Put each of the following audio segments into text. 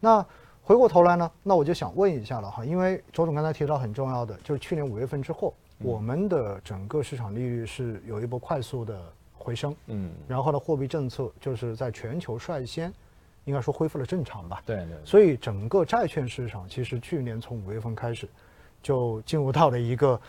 那回过头来呢，那我就想问一下了哈，因为周总刚才提到很重要的，就是去年五月份之后，我们的整个市场利率是有一波快速的回升，嗯，然后呢，货币政策就是在全球率先，应该说恢复了正常吧，对对，所以整个债券市场其实去年从五月份开始，就进入到了一个。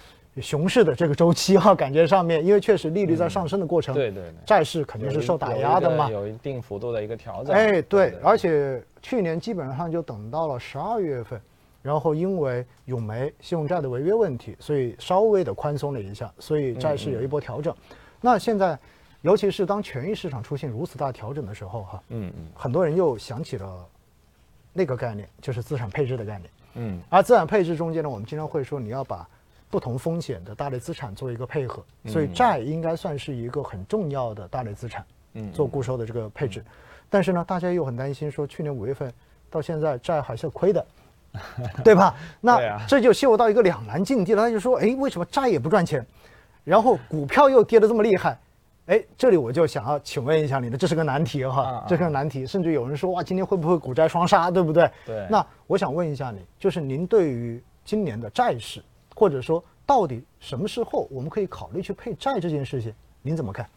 熊市的这个周期哈，感觉上面，因为确实利率在上升的过程，对对，债市肯定是受打压的嘛，有一定幅度的一个调整。哎，对，而且去年基本上就等到了十二月份，然后因为永煤信用债的违约问题，所以稍微的宽松了一下，所以债市有一波调整。那现在，尤其是当权益市场出现如此大调整的时候哈，嗯嗯，很多人又想起了那个概念，就是资产配置的概念。嗯，而资产配置中间呢，我们经常会说你要把。不同风险的大类资产做一个配合，所以债应该算是一个很重要的大类资产，嗯，做固收的这个配置。但是呢，大家又很担心，说去年五月份到现在债还是亏的，对吧？那这就陷入到一个两难境地了。他就说，哎，为什么债也不赚钱，然后股票又跌得这么厉害？哎，这里我就想要请问一下你的，这是个难题哈，这是个难题。甚至有人说，哇，今天会不会股债双杀，对不对？对。那我想问一下你，就是您对于今年的债市？或者说，到底什么时候我们可以考虑去配债这件事情，您怎么看？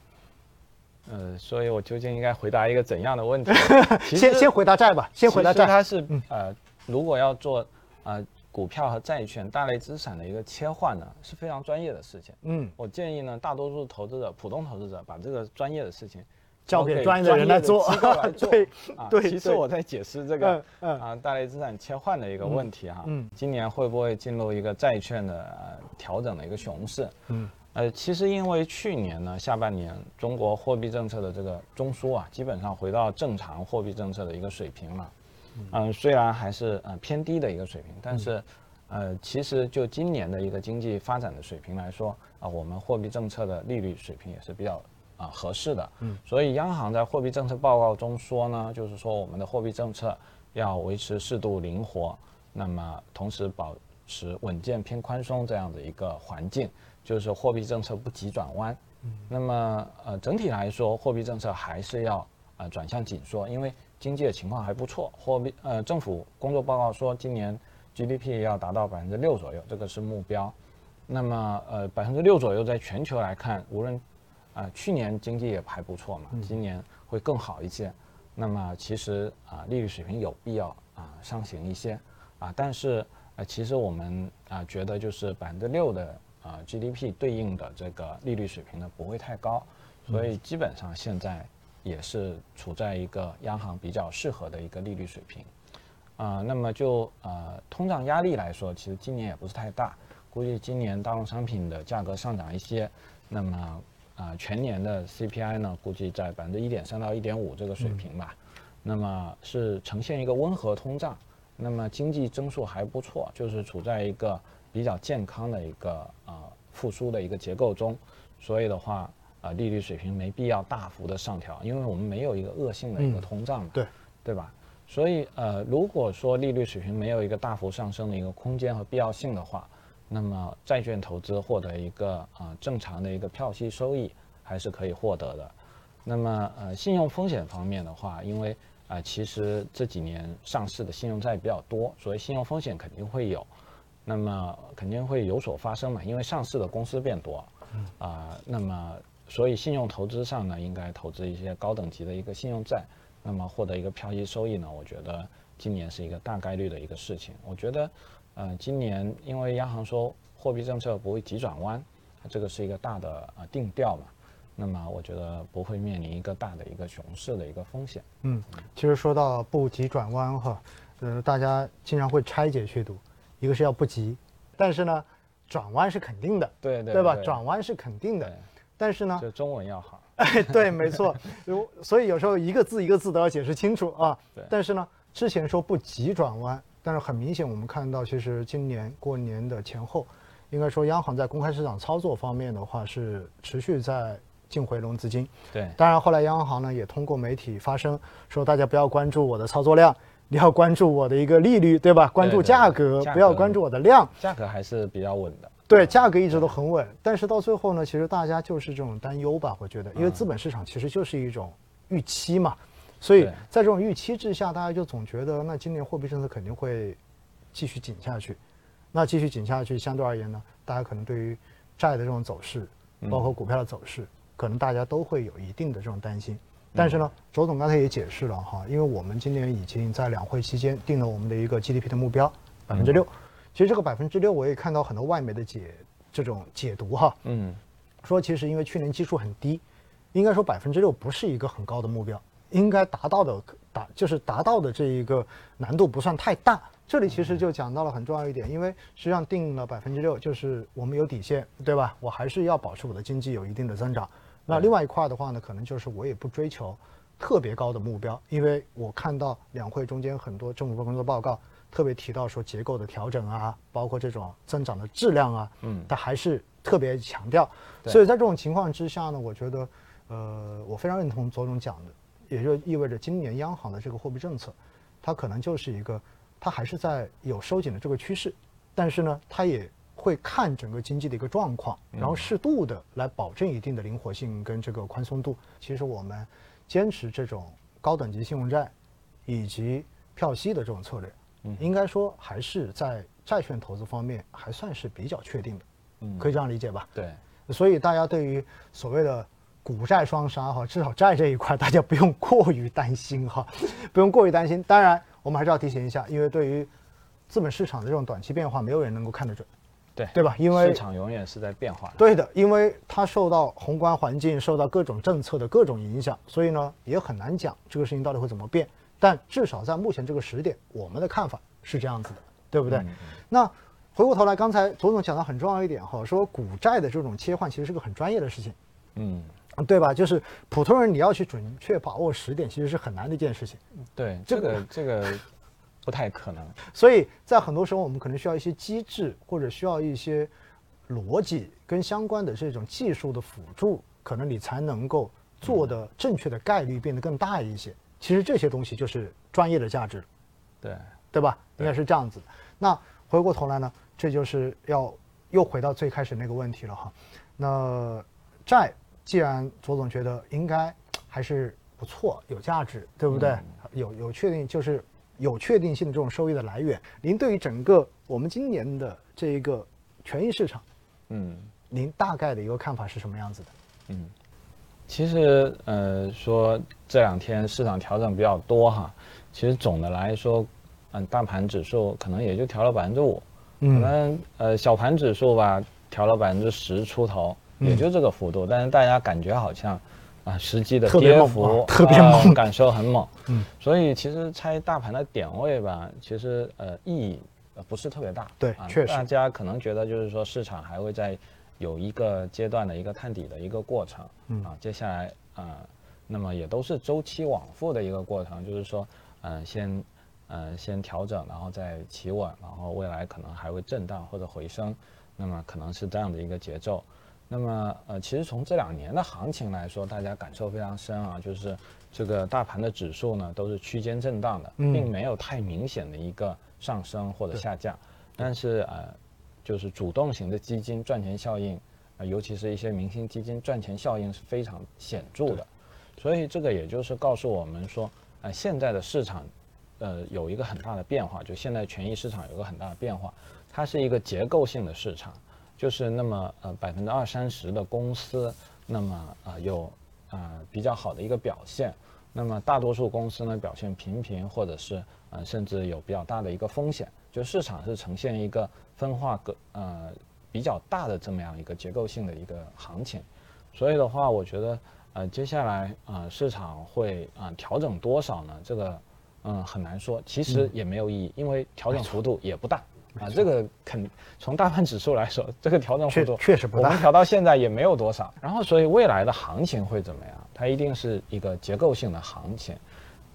呃，所以我究竟应该回答一个怎样的问题？先先回答债吧，先回答债。它是呃，如果要做呃股票和债券大类资产的一个切换呢，是非常专业的事情。嗯，我建议呢，大多数投资者、普通投资者把这个专业的事情。交给专业的人来做，对啊对。其实我在解释这个啊大类资产切换的一个问题哈。嗯。今年会不会进入一个债券的调整的一个熊市？嗯。呃，其实因为去年呢下半年中国货币政策的这个中枢啊，基本上回到正常货币政策的一个水平了。嗯。虽然还是呃偏低的一个水平，但是呃其实就今年的一个经济发展的水平来说啊，我们货币政策的利率水平也是比较。啊，合适的，嗯，所以央行在货币政策报告中说呢，就是说我们的货币政策要维持适度灵活，那么同时保持稳健偏宽松这样的一个环境，就是货币政策不急转弯，嗯，那么呃整体来说，货币政策还是要呃转向紧缩，因为经济的情况还不错，货币呃政府工作报告说今年 GDP 要达到百分之六左右，这个是目标，那么呃百分之六左右在全球来看，无论啊，去年经济也还不错嘛，今年会更好一些。那么其实啊，利率水平有必要啊上行一些啊，但是呃，其实我们啊觉得就是百分之六的啊 GDP 对应的这个利率水平呢不会太高，所以基本上现在也是处在一个央行比较适合的一个利率水平啊。那么就呃通胀压力来说，其实今年也不是太大，估计今年大宗商品的价格上涨一些，那么。啊，全年的 CPI 呢，估计在百分之一点三到一点五这个水平吧，那么是呈现一个温和通胀，那么经济增速还不错，就是处在一个比较健康的一个呃复苏的一个结构中，所以的话，呃，利率水平没必要大幅的上调，因为我们没有一个恶性的一个通胀嘛，对对吧？所以呃，如果说利率水平没有一个大幅上升的一个空间和必要性的话。那么债券投资获得一个啊正常的一个票息收益还是可以获得的。那么呃信用风险方面的话，因为啊其实这几年上市的信用债比较多，所以信用风险肯定会有。那么肯定会有所发生嘛，因为上市的公司变多，啊那么所以信用投资上呢，应该投资一些高等级的一个信用债，那么获得一个票息收益呢，我觉得今年是一个大概率的一个事情。我觉得。呃，今年因为央行说货币政策不会急转弯，这个是一个大的呃定调嘛，那么我觉得不会面临一个大的一个熊市的一个风险。嗯，其实说到不急转弯哈，呃，大家经常会拆解去读，一个是要不急，但是呢，转弯是肯定的，对对对吧？转弯是肯定的，但是呢，就中文要好。哎，对，没错，如所以有时候一个字一个字都要解释清楚啊。对，但是呢，之前说不急转弯。但是很明显，我们看到，其实今年过年的前后，应该说央行在公开市场操作方面的话，是持续在净回笼资金。对，当然后来央行呢也通过媒体发声，说大家不要关注我的操作量，你要关注我的一个利率，对吧？关注价格，不要关注我的量。价格还是比较稳的。对，价格一直都很稳。但是到最后呢，其实大家就是这种担忧吧，我觉得，因为资本市场其实就是一种预期嘛。所以在这种预期之下，大家就总觉得那今年货币政策肯定会继续紧下去。那继续紧下去，相对而言呢，大家可能对于债的这种走势，包括股票的走势，可能大家都会有一定的这种担心。但是呢，周总刚才也解释了哈，因为我们今年已经在两会期间定了我们的一个 GDP 的目标百分之六。其实这个百分之六，我也看到很多外媒的解这种解读哈，嗯，说其实因为去年基数很低，应该说百分之六不是一个很高的目标，应该达到的达就是达到的这一个难度不算太大。这里其实就讲到了很重要一点，因为实际上定了百分之六，就是我们有底线，对吧？我还是要保持我的经济有一定的增长。那另外一块的话呢，可能就是我也不追求特别高的目标，因为我看到两会中间很多政府工作报告特别提到说结构的调整啊，包括这种增长的质量啊，嗯，它还是特别强调。所以在这种情况之下呢，我觉得，呃，我非常认同左总讲的，也就意味着今年央行的这个货币政策，它可能就是一个，它还是在有收紧的这个趋势，但是呢，它也。会看整个经济的一个状况，然后适度的来保证一定的灵活性跟这个宽松度。其实我们坚持这种高等级信用债以及票息的这种策略，应该说还是在债券投资方面还算是比较确定的，可以这样理解吧？对。所以大家对于所谓的股债双杀哈，至少债这一块大家不用过于担心哈，不用过于担心。当然，我们还是要提醒一下，因为对于资本市场的这种短期变化，没有人能够看得准。对对吧？因为市场永远是在变化的。对的，因为它受到宏观环境、受到各种政策的各种影响，所以呢也很难讲这个事情到底会怎么变。但至少在目前这个时点，我们的看法是这样子的，对不对？那回过头来，刚才左总讲到很重要一点哈，说股债的这种切换其实是个很专业的事情，嗯，对吧？就是普通人你要去准确把握时点，其实是很难的一件事情。对，这个这个。不太可能，所以在很多时候，我们可能需要一些机制，或者需要一些逻辑跟相关的这种技术的辅助，可能你才能够做的正确的概率变得更大一些。其实这些东西就是专业的价值，对对吧？应该是这样子。那回过头来呢，这就是要又回到最开始那个问题了哈。那债既然左总觉得应该还是不错，有价值，对不对？有有确定就是。有确定性的这种收益的来源，您对于整个我们今年的这一个权益市场，嗯，您大概的一个看法是什么样子的？嗯，其实呃说这两天市场调整比较多哈，其实总的来说，嗯，大盘指数可能也就调了百分之五，可能呃小盘指数吧调了百分之十出头，也就这个幅度，但是大家感觉好像。啊，实际的跌幅特别猛，感受很猛。嗯，所以其实猜大盘的点位吧，其实呃意义不是特别大。对，确实，大家可能觉得就是说市场还会在有一个阶段的一个探底的一个过程。嗯啊，接下来啊，那么也都是周期往复的一个过程，就是说，嗯，先嗯先调整，然后再企稳，然后未来可能还会震荡或者回升，那么可能是这样的一个节奏。那么，呃，其实从这两年的行情来说，大家感受非常深啊，就是这个大盘的指数呢都是区间震荡的，并没有太明显的一个上升或者下降。但是，呃，就是主动型的基金赚钱效应，啊，尤其是一些明星基金赚钱效应是非常显著的。所以，这个也就是告诉我们说，呃，现在的市场，呃，有一个很大的变化，就现在权益市场有个很大的变化，它是一个结构性的市场。就是那么呃百分之二三十的公司，那么啊有啊比较好的一个表现，那么大多数公司呢表现平平，或者是呃甚至有比较大的一个风险，就市场是呈现一个分化个呃比较大的这么样一个结构性的一个行情，所以的话，我觉得呃接下来啊市场会啊调整多少呢？这个嗯很难说，其实也没有意义，因为调整幅度也不大。啊，这个肯从大盘指数来说，这个调整幅度确实不大，我们调到现在也没有多少。然后，所以未来的行情会怎么样？它一定是一个结构性的行情。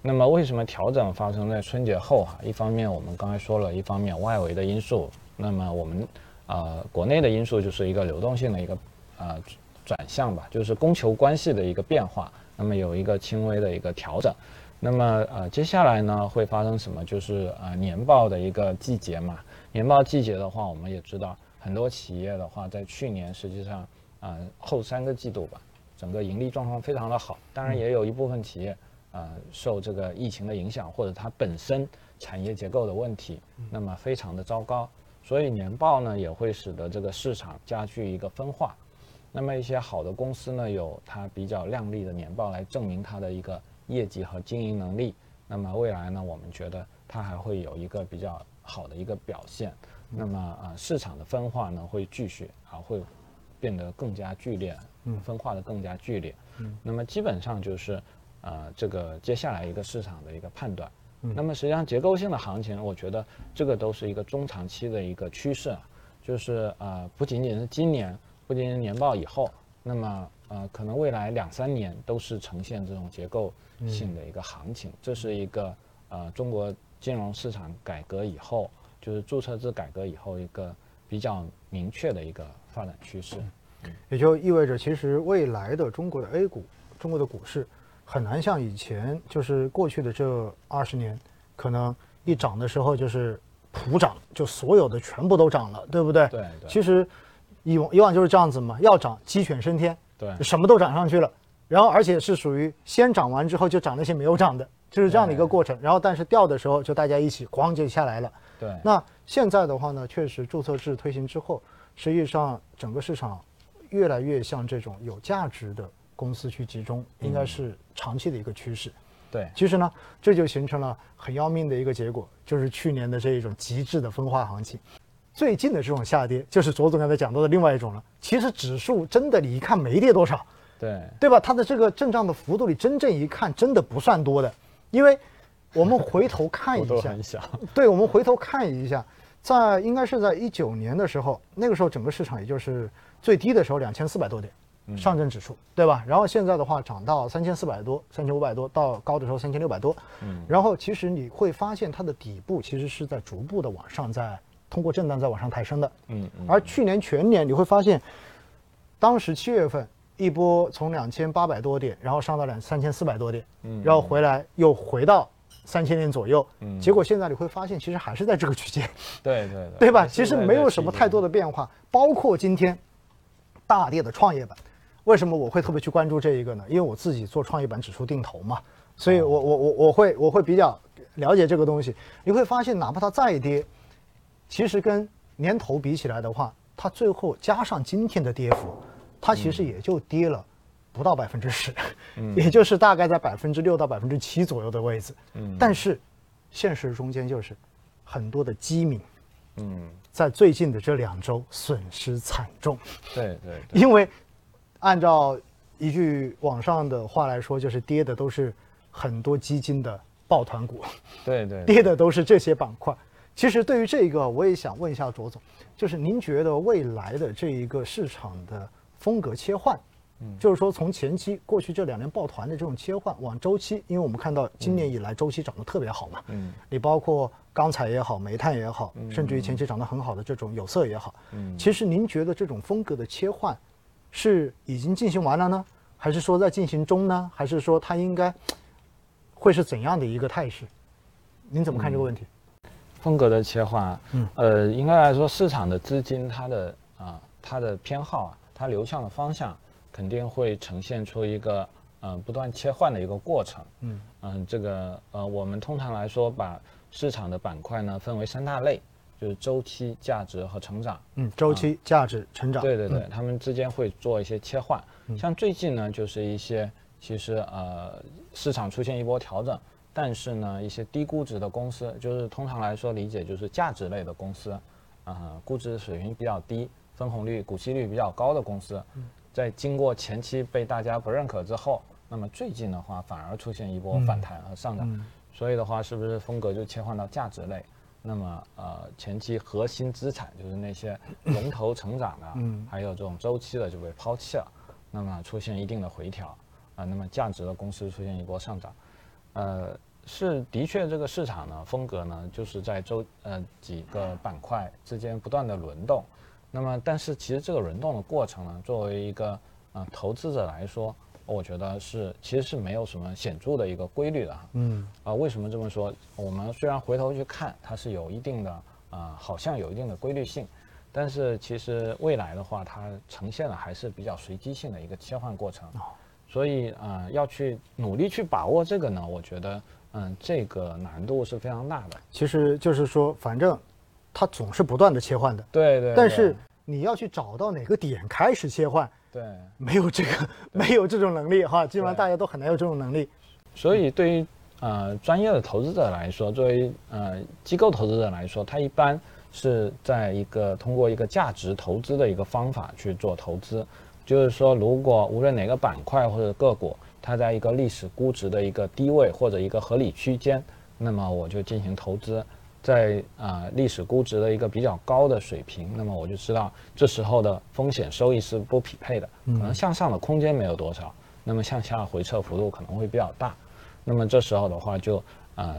那么，为什么调整发生在春节后？哈，一方面我们刚才说了一方面外围的因素，那么我们呃国内的因素就是一个流动性的一个呃转向吧，就是供求关系的一个变化。那么有一个轻微的一个调整。那么呃接下来呢会发生什么？就是呃年报的一个季节嘛。年报季节的话，我们也知道很多企业的话，在去年实际上，啊后三个季度吧，整个盈利状况非常的好。当然，也有一部分企业，啊呃受这个疫情的影响，或者它本身产业结构的问题，那么非常的糟糕。所以年报呢也会使得这个市场加剧一个分化。那么一些好的公司呢，有它比较亮丽的年报来证明它的一个业绩和经营能力。那么未来呢，我们觉得它还会有一个比较好的一个表现。那么啊，市场的分化呢会继续啊，会变得更加剧烈，嗯，分化的更加剧烈。嗯，那么基本上就是呃，这个接下来一个市场的一个判断。那么实际上结构性的行情，我觉得这个都是一个中长期的一个趋势，就是呃，不仅仅是今年。不仅是年报以后，那么呃，可能未来两三年都是呈现这种结构性的一个行情。这是一个呃，中国金融市场改革以后，就是注册制改革以后一个比较明确的一个发展趋势。也就意味着，其实未来的中国的 A 股，中国的股市很难像以前，就是过去的这二十年，可能一涨的时候就是普涨，就所有的全部都涨了，对不对？对。其实。以往以往就是这样子嘛，要涨鸡犬升天，对，什么都涨上去了，然后而且是属于先涨完之后就涨那些没有涨的，就是这样的一个过程。然后但是掉的时候就大家一起咣就下来了。对。那现在的话呢，确实注册制推行之后，实际上整个市场越来越向这种有价值的公司去集中，应该是长期的一个趋势。对。其实呢，这就形成了很要命的一个结果，就是去年的这一种极致的分化行情。最近的这种下跌，就是卓总刚才讲到的另外一种了。其实指数真的，你一看没跌多少，对对吧？它的这个震荡的幅度，你真正一看，真的不算多的。因为我们回头看一下，对，我们回头看一下，在应该是在一九年的时候，那个时候整个市场也就是最低的时候两千四百多点，上证指数，对吧？然后现在的话涨到三千四百多，三千五百多，到高的时候三千六百多。嗯，然后其实你会发现它的底部其实是在逐步的往上在。通过震荡在往上抬升的，嗯，而去年全年你会发现，当时七月份一波从两千八百多点，然后上到两三千四百多点，嗯，然后回来又回到三千点左右，嗯，结果现在你会发现其实还是在这个区间，对对对吧？其实没有什么太多的变化，包括今天大跌的创业板，为什么我会特别去关注这一个呢？因为我自己做创业板指数定投嘛，所以我我我我会我会比较了解这个东西，你会发现哪怕它再跌。其实跟年头比起来的话，它最后加上今天的跌幅，它其实也就跌了不到百分之十，也就是大概在百分之六到百分之七左右的位置。嗯，但是现实中间就是很多的基民，嗯，在最近的这两周损失惨重。对对，因为按照一句网上的话来说，就是跌的都是很多基金的抱团股。对对，跌的都是这些板块。其实对于这个，我也想问一下卓总，就是您觉得未来的这一个市场的风格切换，嗯，就是说从前期过去这两年抱团的这种切换，往周期，因为我们看到今年以来周期涨得特别好嘛，嗯，你包括钢材也好，煤炭也好，甚至于前期涨得很好的这种有色也好，嗯，其实您觉得这种风格的切换，是已经进行完了呢，还是说在进行中呢，还是说它应该会是怎样的一个态势？您怎么看这个问题？风格的切换，嗯，呃，应该来说，市场的资金它的啊，它的偏好啊，它流向的方向，肯定会呈现出一个嗯不断切换的一个过程，嗯。嗯，这个呃，我们通常来说把市场的板块呢分为三大类，就是周期、价值和成长，嗯，周期、价值、成长，对对对，他们之间会做一些切换，像最近呢，就是一些其实呃市场出现一波调整。但是呢，一些低估值的公司，就是通常来说理解就是价值类的公司，啊，估值水平比较低、分红率、股息率比较高的公司，在经过前期被大家不认可之后，那么最近的话反而出现一波反弹和上涨，所以的话是不是风格就切换到价值类？那么呃，前期核心资产就是那些龙头成长的，还有这种周期的就被抛弃了，那么出现一定的回调，啊，那么价值的公司出现一波上涨，呃。是的确，这个市场呢，风格呢，就是在周呃几个板块之间不断的轮动。那么，但是其实这个轮动的过程呢，作为一个呃投资者来说，我觉得是其实是没有什么显著的一个规律的哈。嗯。啊，为什么这么说？我们虽然回头去看，它是有一定的啊，好像有一定的规律性，但是其实未来的话，它呈现的还是比较随机性的一个切换过程。所以啊，要去努力去把握这个呢，我觉得嗯，这个难度是非常大的。其实就是说，反正它总是不断的切换的。对对。但是你要去找到哪个点开始切换，对，没有这个，没有这种能力哈，基本上大家都很难有这种能力。所以对于呃专业的投资者来说，作为呃机构投资者来说，他一般是在一个通过一个价值投资的一个方法去做投资。就是说，如果无论哪个板块或者个股，它在一个历史估值的一个低位或者一个合理区间，那么我就进行投资；在啊历史估值的一个比较高的水平，那么我就知道这时候的风险收益是不匹配的，可能向上的空间没有多少，那么向下回撤幅度可能会比较大，那么这时候的话就呃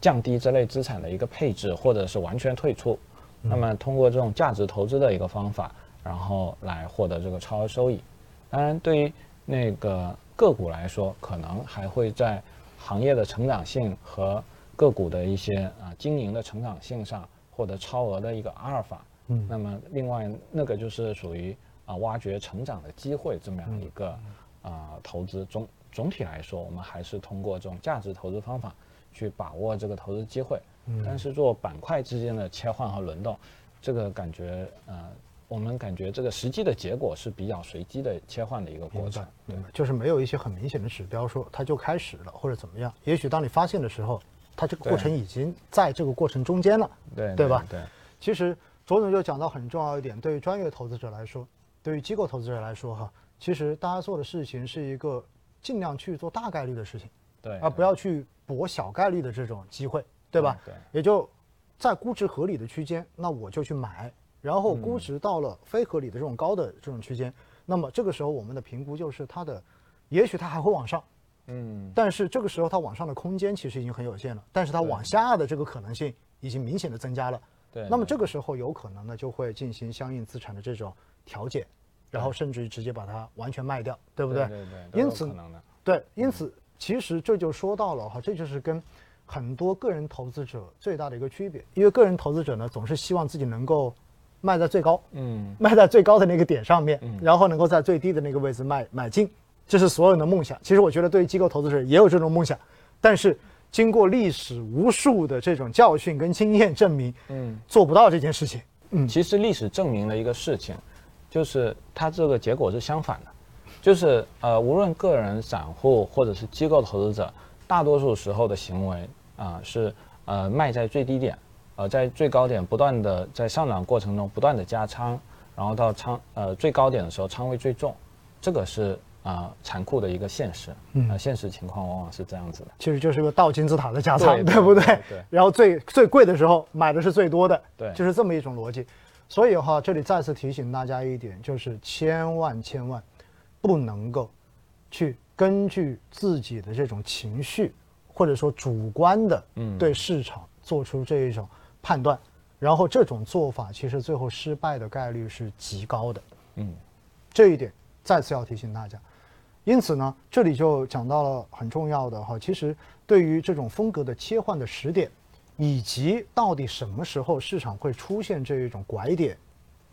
降低这类资产的一个配置，或者是完全退出，那么通过这种价值投资的一个方法。然后来获得这个超额收益，当然对于那个个股来说，可能还会在行业的成长性和个股的一些啊经营的成长性上获得超额的一个阿尔法。嗯，那么另外那个就是属于啊挖掘成长的机会这么样一个啊投资。总总体来说，我们还是通过这种价值投资方法去把握这个投资机会。嗯，但是做板块之间的切换和轮动，这个感觉呃。我们感觉这个实际的结果是比较随机的切换的一个过程，对，就是没有一些很明显的指标说它就开始了或者怎么样。也许当你发现的时候，它这个过程已经在这个过程中间了，对对吧？对。其实卓总就讲到很重要一点，对于专业投资者来说，对于机构投资者来说，哈，其实大家做的事情是一个尽量去做大概率的事情，对，而不要去搏小概率的这种机会，对吧？对。也就在估值合理的区间，那我就去买。然后估值到了非合理的这种高的这种区间，那么这个时候我们的评估就是它的，也许它还会往上，嗯，但是这个时候它往上的空间其实已经很有限了，但是它往下的这个可能性已经明显的增加了，对，那么这个时候有可能呢就会进行相应资产的这种调节，然后甚至于直接把它完全卖掉，对不对？对对，因此对，因此其实这就说到了哈，这就是跟很多个人投资者最大的一个区别，因为个人投资者呢总是希望自己能够。卖在最高，嗯，卖在最高的那个点上面，然后能够在最低的那个位置卖买进，这是所有人的梦想。其实我觉得对于机构投资者也有这种梦想，但是经过历史无数的这种教训跟经验证明，嗯，做不到这件事情。嗯，其实历史证明了一个事情，就是它这个结果是相反的，就是呃，无论个人散户或者是机构投资者，大多数时候的行为啊是呃卖在最低点。呃，在最高点不断的在上涨过程中不断的加仓，然后到仓呃最高点的时候仓位最重，这个是啊残酷的一个现实。嗯，现实情况往往是这样子的。其实就是个倒金字塔的加仓，对不对？对。然后最最贵的时候买的是最多的，对，就是这么一种逻辑。所以哈，这里再次提醒大家一点，就是千万千万不能够去根据自己的这种情绪或者说主观的对市场做出这一种。判断，然后这种做法其实最后失败的概率是极高的。嗯，这一点再次要提醒大家。因此呢，这里就讲到了很重要的哈，其实对于这种风格的切换的时点，以及到底什么时候市场会出现这一种拐点，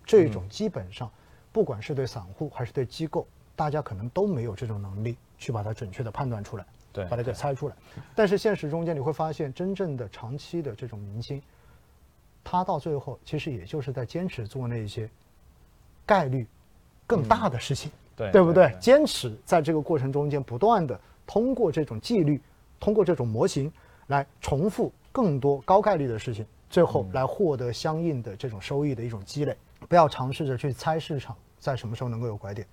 这种基本上，不管是对散户还是对机构，大家可能都没有这种能力去把它准确的判断出来，对，把它给猜出来。但是现实中间你会发现，真正的长期的这种明星。他到最后其实也就是在坚持做那些概率更大的事情，对对不对？坚持在这个过程中间不断的通过这种纪律，通过这种模型来重复更多高概率的事情，最后来获得相应的这种收益的一种积累。不要尝试着去猜市场在什么时候能够有拐点，